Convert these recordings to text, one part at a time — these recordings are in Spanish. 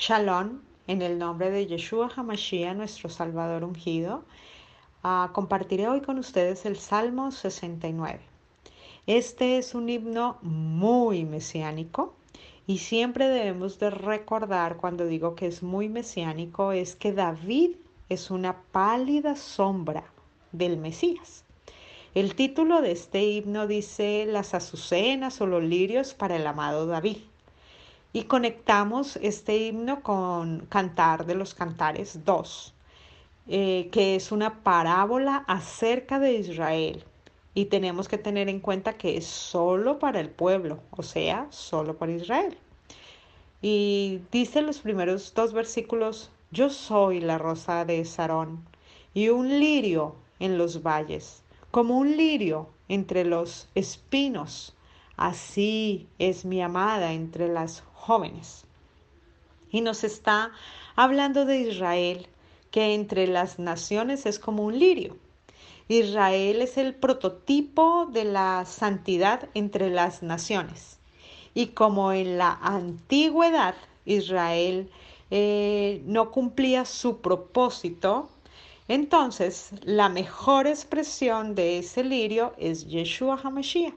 Shalom, en el nombre de Yeshua HaMashiach, nuestro Salvador ungido. Uh, compartiré hoy con ustedes el Salmo 69. Este es un himno muy mesiánico y siempre debemos de recordar cuando digo que es muy mesiánico es que David es una pálida sombra del Mesías. El título de este himno dice las azucenas o los lirios para el amado David. Y conectamos este himno con Cantar de los Cantares 2, eh, que es una parábola acerca de Israel. Y tenemos que tener en cuenta que es solo para el pueblo, o sea, solo para Israel. Y dice los primeros dos versículos, yo soy la rosa de Sarón y un lirio en los valles como un lirio entre los espinos. Así es mi amada entre las jóvenes. Y nos está hablando de Israel, que entre las naciones es como un lirio. Israel es el prototipo de la santidad entre las naciones. Y como en la antigüedad Israel eh, no cumplía su propósito, entonces, la mejor expresión de ese lirio es Yeshua HaMashiach,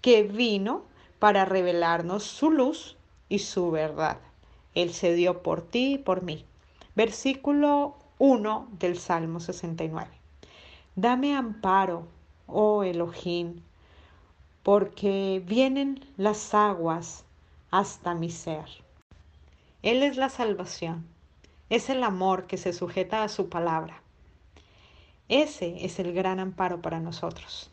que vino para revelarnos su luz y su verdad. Él se dio por ti y por mí. Versículo 1 del Salmo 69. Dame amparo, oh Elohim, porque vienen las aguas hasta mi ser. Él es la salvación, es el amor que se sujeta a su palabra. Ese es el gran amparo para nosotros.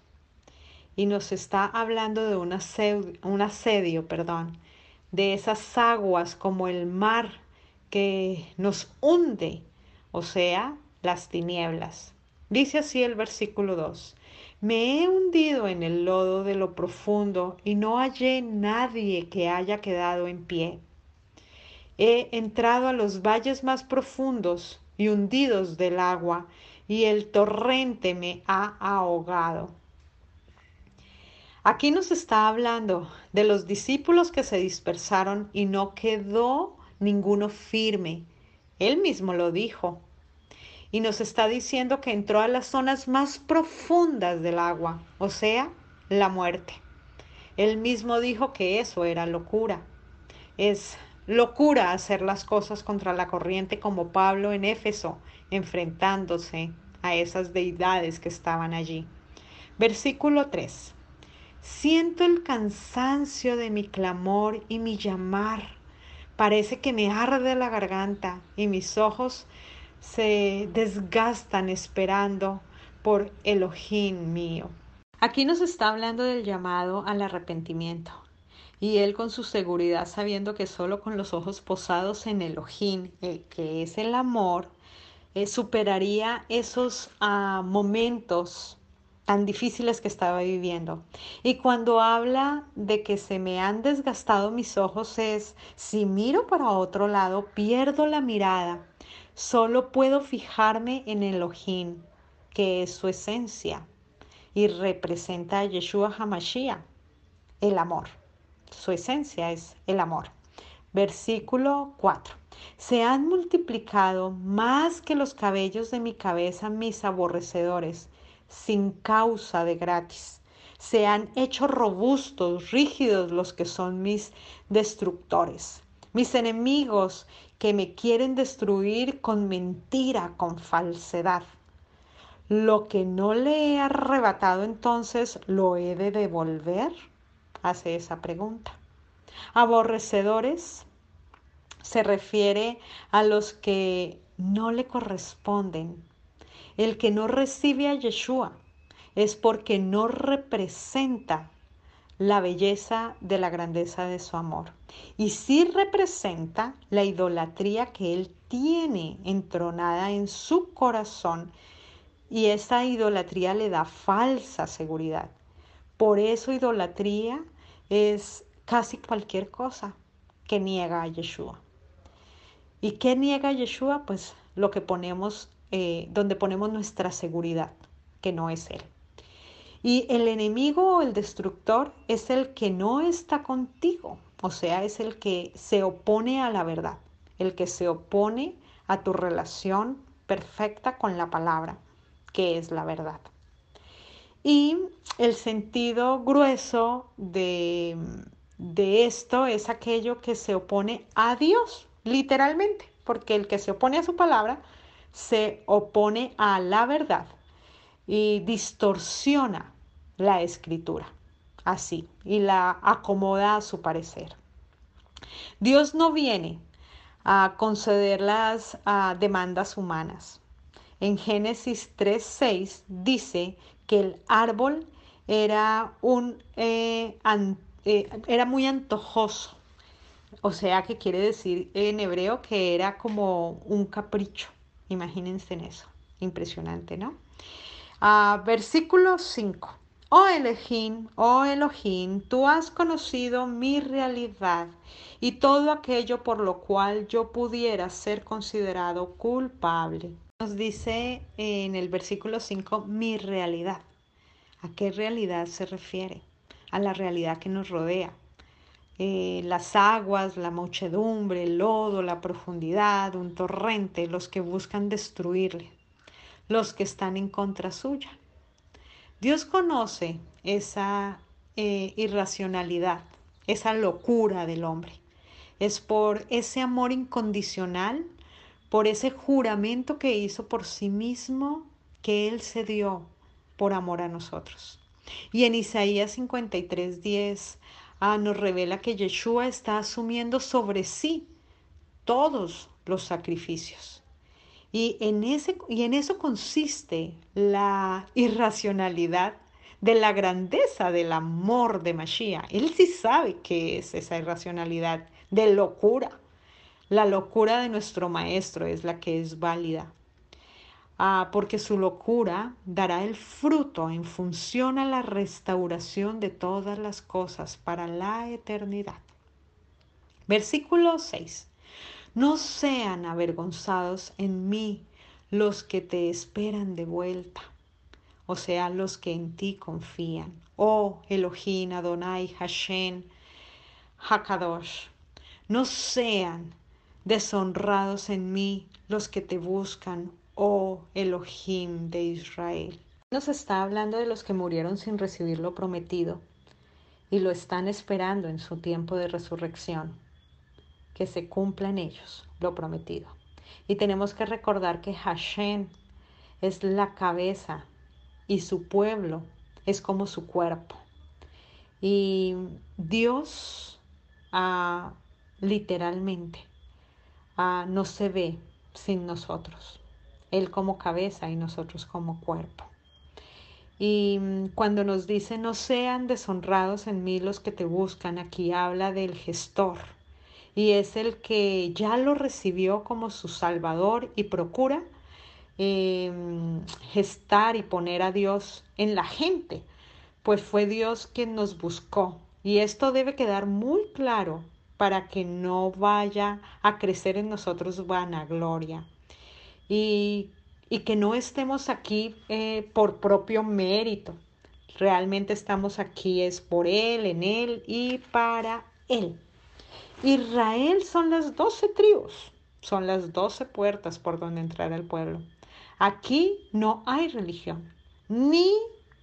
Y nos está hablando de un asedio, un asedio perdón, de esas aguas como el mar que nos hunde, o sea, las tinieblas. Dice así el versículo 2. Me he hundido en el lodo de lo profundo y no hallé nadie que haya quedado en pie. He entrado a los valles más profundos y hundidos del agua y el torrente me ha ahogado. Aquí nos está hablando de los discípulos que se dispersaron y no quedó ninguno firme. Él mismo lo dijo. Y nos está diciendo que entró a las zonas más profundas del agua, o sea, la muerte. Él mismo dijo que eso era locura. Es locura hacer las cosas contra la corriente como Pablo en Éfeso, enfrentándose a esas deidades que estaban allí. Versículo 3. Siento el cansancio de mi clamor y mi llamar. Parece que me arde la garganta y mis ojos se desgastan esperando por Elohim mío. Aquí nos está hablando del llamado al arrepentimiento. Y él con su seguridad, sabiendo que solo con los ojos posados en Elohim, el que es el amor, eh, superaría esos ah, momentos tan difíciles que estaba viviendo. Y cuando habla de que se me han desgastado mis ojos es, si miro para otro lado, pierdo la mirada. Solo puedo fijarme en Elohim, que es su esencia y representa a Yeshua Hamashiach, el amor. Su esencia es el amor. Versículo 4. Se han multiplicado más que los cabellos de mi cabeza mis aborrecedores, sin causa de gratis. Se han hecho robustos, rígidos los que son mis destructores. Mis enemigos que me quieren destruir con mentira, con falsedad. Lo que no le he arrebatado entonces, ¿lo he de devolver? Hace esa pregunta. Aborrecedores se refiere a los que no le corresponden. El que no recibe a Yeshua es porque no representa la belleza de la grandeza de su amor. Y sí representa la idolatría que él tiene entronada en su corazón y esa idolatría le da falsa seguridad. Por eso idolatría es casi cualquier cosa que niega a Yeshua. ¿Y qué niega Yeshua? Pues lo que ponemos, eh, donde ponemos nuestra seguridad, que no es Él. Y el enemigo o el destructor es el que no está contigo, o sea, es el que se opone a la verdad. el que se opone a tu relación perfecta con la palabra, que es la verdad. Y el sentido grueso de, de esto es aquello que se opone a Dios, literalmente, porque el que se opone a su palabra se opone a la verdad y distorsiona la escritura así y la acomoda a su parecer. Dios no viene a conceder las demandas humanas. En Génesis 3.6 dice que el árbol era, un, eh, eh, era muy antojoso. O sea que quiere decir en hebreo que era como un capricho. Imagínense en eso. Impresionante, ¿no? Ah, versículo 5. Oh Elohim, oh Elohim, tú has conocido mi realidad y todo aquello por lo cual yo pudiera ser considerado culpable. Nos dice en el versículo 5 mi realidad. ¿A qué realidad se refiere? A la realidad que nos rodea. Eh, las aguas, la muchedumbre, el lodo, la profundidad, un torrente, los que buscan destruirle, los que están en contra suya. Dios conoce esa eh, irracionalidad, esa locura del hombre. Es por ese amor incondicional, por ese juramento que hizo por sí mismo que Él se dio por amor a nosotros. Y en Isaías 53:10 ah, nos revela que Yeshua está asumiendo sobre sí todos los sacrificios. Y en, ese, y en eso consiste la irracionalidad de la grandeza del amor de Mashiach. Él sí sabe qué es esa irracionalidad de locura. La locura de nuestro maestro es la que es válida. Ah, porque su locura dará el fruto en función a la restauración de todas las cosas para la eternidad. Versículo 6. No sean avergonzados en mí los que te esperan de vuelta, o sea, los que en ti confían. Oh Elohim, Adonai, Hashem, Hakadosh, no sean deshonrados en mí los que te buscan, oh Elohim de Israel. Nos está hablando de los que murieron sin recibir lo prometido y lo están esperando en su tiempo de resurrección que se cumpla en ellos lo prometido. Y tenemos que recordar que Hashem es la cabeza y su pueblo es como su cuerpo. Y Dios ah, literalmente ah, no se ve sin nosotros. Él como cabeza y nosotros como cuerpo. Y mm, cuando nos dice, no sean deshonrados en mí los que te buscan, aquí habla del gestor y es el que ya lo recibió como su Salvador y procura em, gestar y poner a Dios en la gente, pues fue Dios quien nos buscó. Y esto debe quedar muy claro para que no vaya a crecer en nosotros vanagloria. Y, que no estemos aquí eh, por propio mérito. Realmente estamos aquí es por Él, en Él y para Él. Israel son las doce tribus, son las doce puertas por donde entrar el pueblo. Aquí no hay religión ni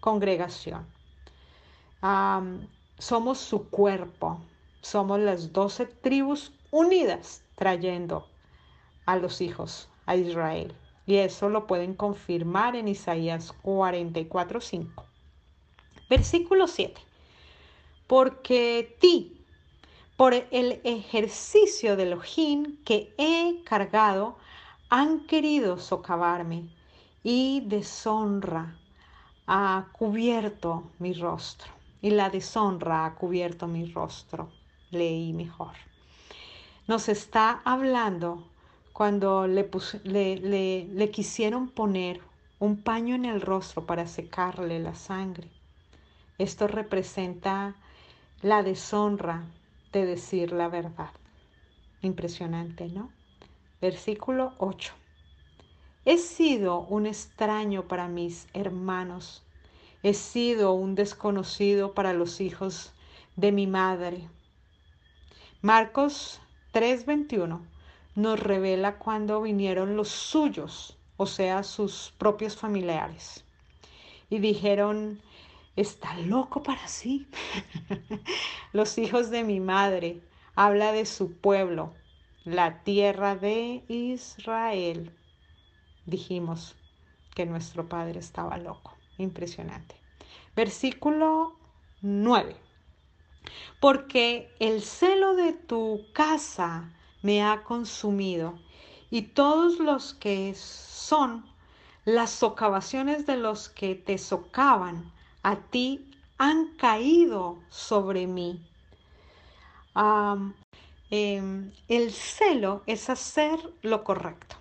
congregación. somos su cuerpo, somos las doce tribus unidas trayendo a los hijos a Israel. Y eso lo pueden confirmar en Isaías 44:5. Versículo 7. Porque ti, por el ejercicio del ojín que he cargado, han querido socavarme y deshonra ha cubierto mi rostro. Y la deshonra ha cubierto mi rostro. Leí mejor. Nos está hablando cuando le, quisieron poner un paño en el rostro para secarle la sangre. Esto representa la deshonra de decir la verdad. Impresionante, ¿no? Versículo 8. He sido un extraño para mis hermanos. He sido un desconocido para los hijos de mi madre. Marcos 3:21 nos revela cuando vinieron los suyos, o sea, sus propios familiares. Y dijeron, está loco para sí. los hijos de mi madre, habla de su pueblo, la tierra de Israel. Dijimos que nuestro padre estaba loco. Impresionante. Versículo 9. Porque el celo de tu casa me ha consumido y todos los que son las socavaciones de los que te socavan a ti han caído sobre mí. Em, el celo es hacer lo correcto.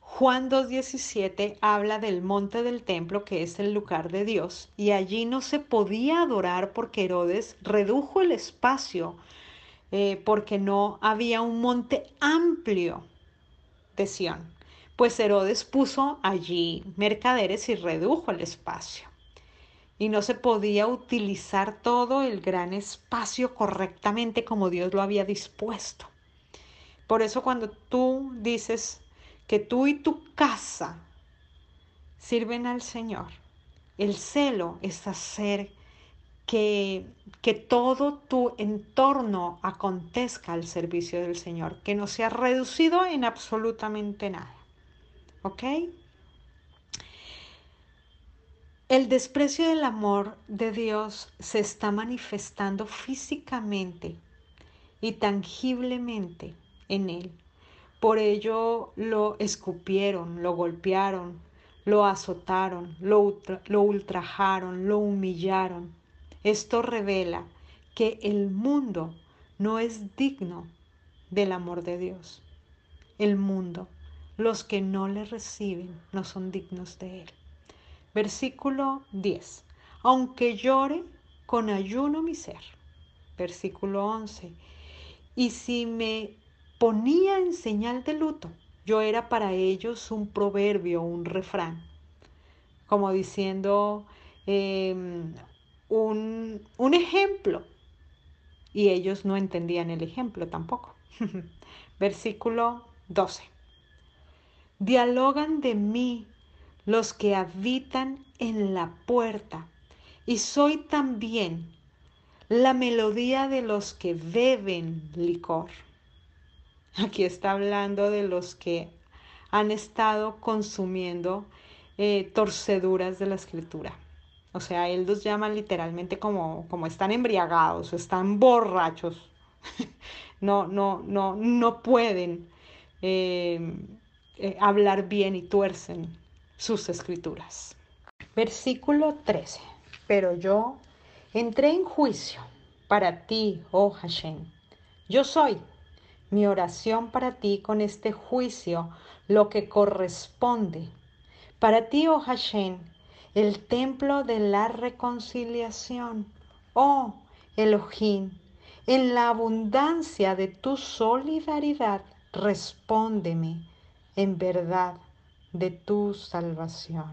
Juan 2.17 habla del monte del templo, que es el lugar de Dios, y allí no se podía adorar porque Herodes redujo el espacio, eh, porque no había un monte amplio de Sión. Pues Herodes puso allí mercaderes y redujo el espacio. Y no se podía utilizar todo el gran espacio correctamente como Dios lo había dispuesto. Por eso cuando tú dices, que tú y tu casa sirven al Señor. El celo es hacer que, que todo tu entorno acontezca al servicio del Señor, que no sea reducido en absolutamente nada. ¿Ok? El desprecio del amor de Dios se está manifestando físicamente y tangiblemente en Él. Por ello lo escupieron, lo golpearon, lo azotaron, lo, lo ultrajaron, lo humillaron. Esto revela que el mundo no es digno del amor de Dios. El mundo, los que no le reciben, no son dignos de él. Versículo 10. Aunque llore con ayuno mi ser. Versículo 11. Y si me ponía en señal de luto. Yo era para ellos un proverbio, un refrán, como diciendo em, un, un ejemplo. Y ellos no entendían el ejemplo tampoco. Versículo 12. Dialogan de mí los que habitan en la puerta, y soy también la melodía de los que beben licor. Aquí está hablando de los que han estado consumiendo eh, torceduras de la escritura. O sea, él los llama literalmente como, como están embriagados, están borrachos. no, no, no, no pueden eh, eh, hablar bien y tuercen sus escrituras. Versículo 13. Pero yo entré en juicio para ti, oh Hashem. Yo soy mi oración para ti con este juicio, lo que corresponde. Para ti, oh Hashem, el templo de la reconciliación. Oh Elohim, en la abundancia de tu solidaridad, respóndeme en verdad de tu salvación.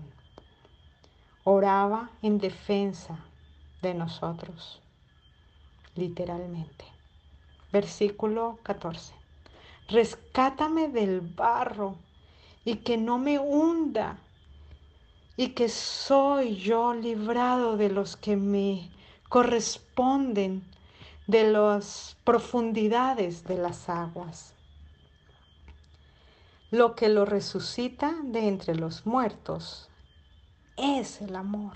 Oraba en defensa de nosotros, literalmente. Versículo 14. Rescátame del barro y que no me hunda y que soy yo librado de los que me corresponden de las profundidades de las aguas. Lo que lo resucita de entre los muertos es el amor.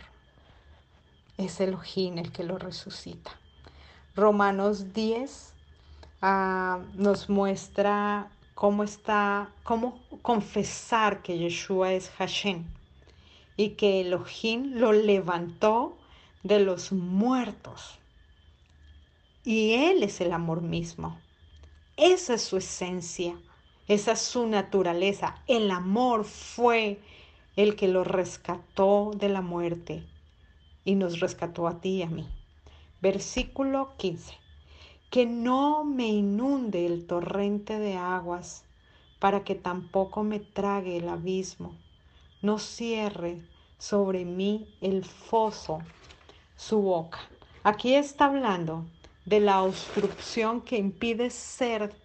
Es el ojín el que lo resucita. Romanos 10, Ah, nos muestra cómo está, cómo confesar que Yeshua es Hashem y que Elohim lo levantó de los muertos. Y Él es el amor mismo. Esa es su esencia, esa es su naturaleza. El amor fue el que lo rescató de la muerte y nos rescató a ti y a mí. Versículo 15 que no me inunde el torrente de aguas, para que tampoco me trague el abismo. No cierre sobre mí el foso su boca. Aquí está hablando de la obstrucción que impide ser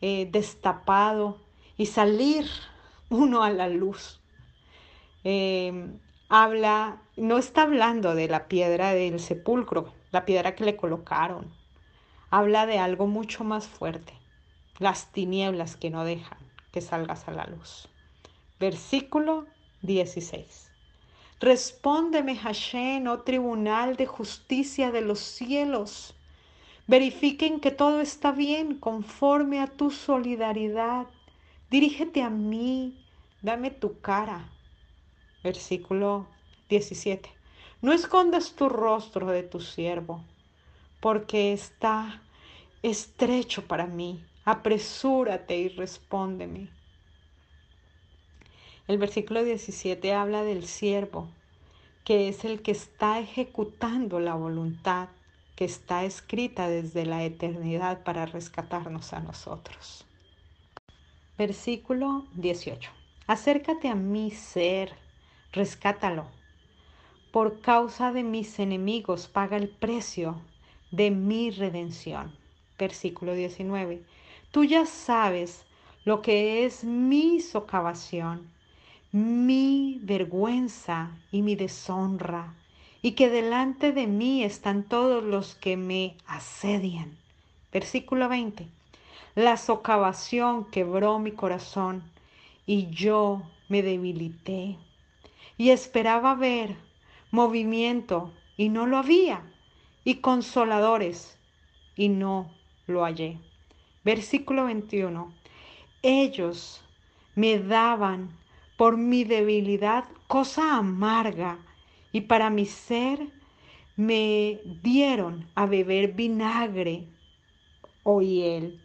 eh, destapado y salir uno a la luz. Em, habla, no está hablando de la piedra del sepulcro, la piedra que le colocaron. Habla de algo mucho más fuerte, las tinieblas que no dejan que salgas a la luz. Versículo 16. Respóndeme, Hashem, oh tribunal de justicia de los cielos. Verifiquen que todo está bien conforme a tu solidaridad. Dirígete a mí, dame tu cara. Versículo 17. No escondas tu rostro de tu siervo, porque está estrecho para mí. Apresúrate y respóndeme. El versículo 17 habla del siervo, que es el que está ejecutando la voluntad que está escrita desde la eternidad para rescatarnos a nosotros. Versículo 18. Acércate a mi ser, rescátalo. Por causa de mis enemigos paga el precio de mi redención. Versículo 19. Tú ya sabes lo que es mi socavación, mi vergüenza y mi deshonra y que delante de mí están todos los que me asedian. Versículo 20. La socavación quebró mi corazón y yo me debilité y esperaba ver movimiento y no lo había y consoladores y no lo hallé. Versículo 21. Ellos me daban por mi debilidad cosa amarga y para mi ser me dieron a beber vinagre o hiel.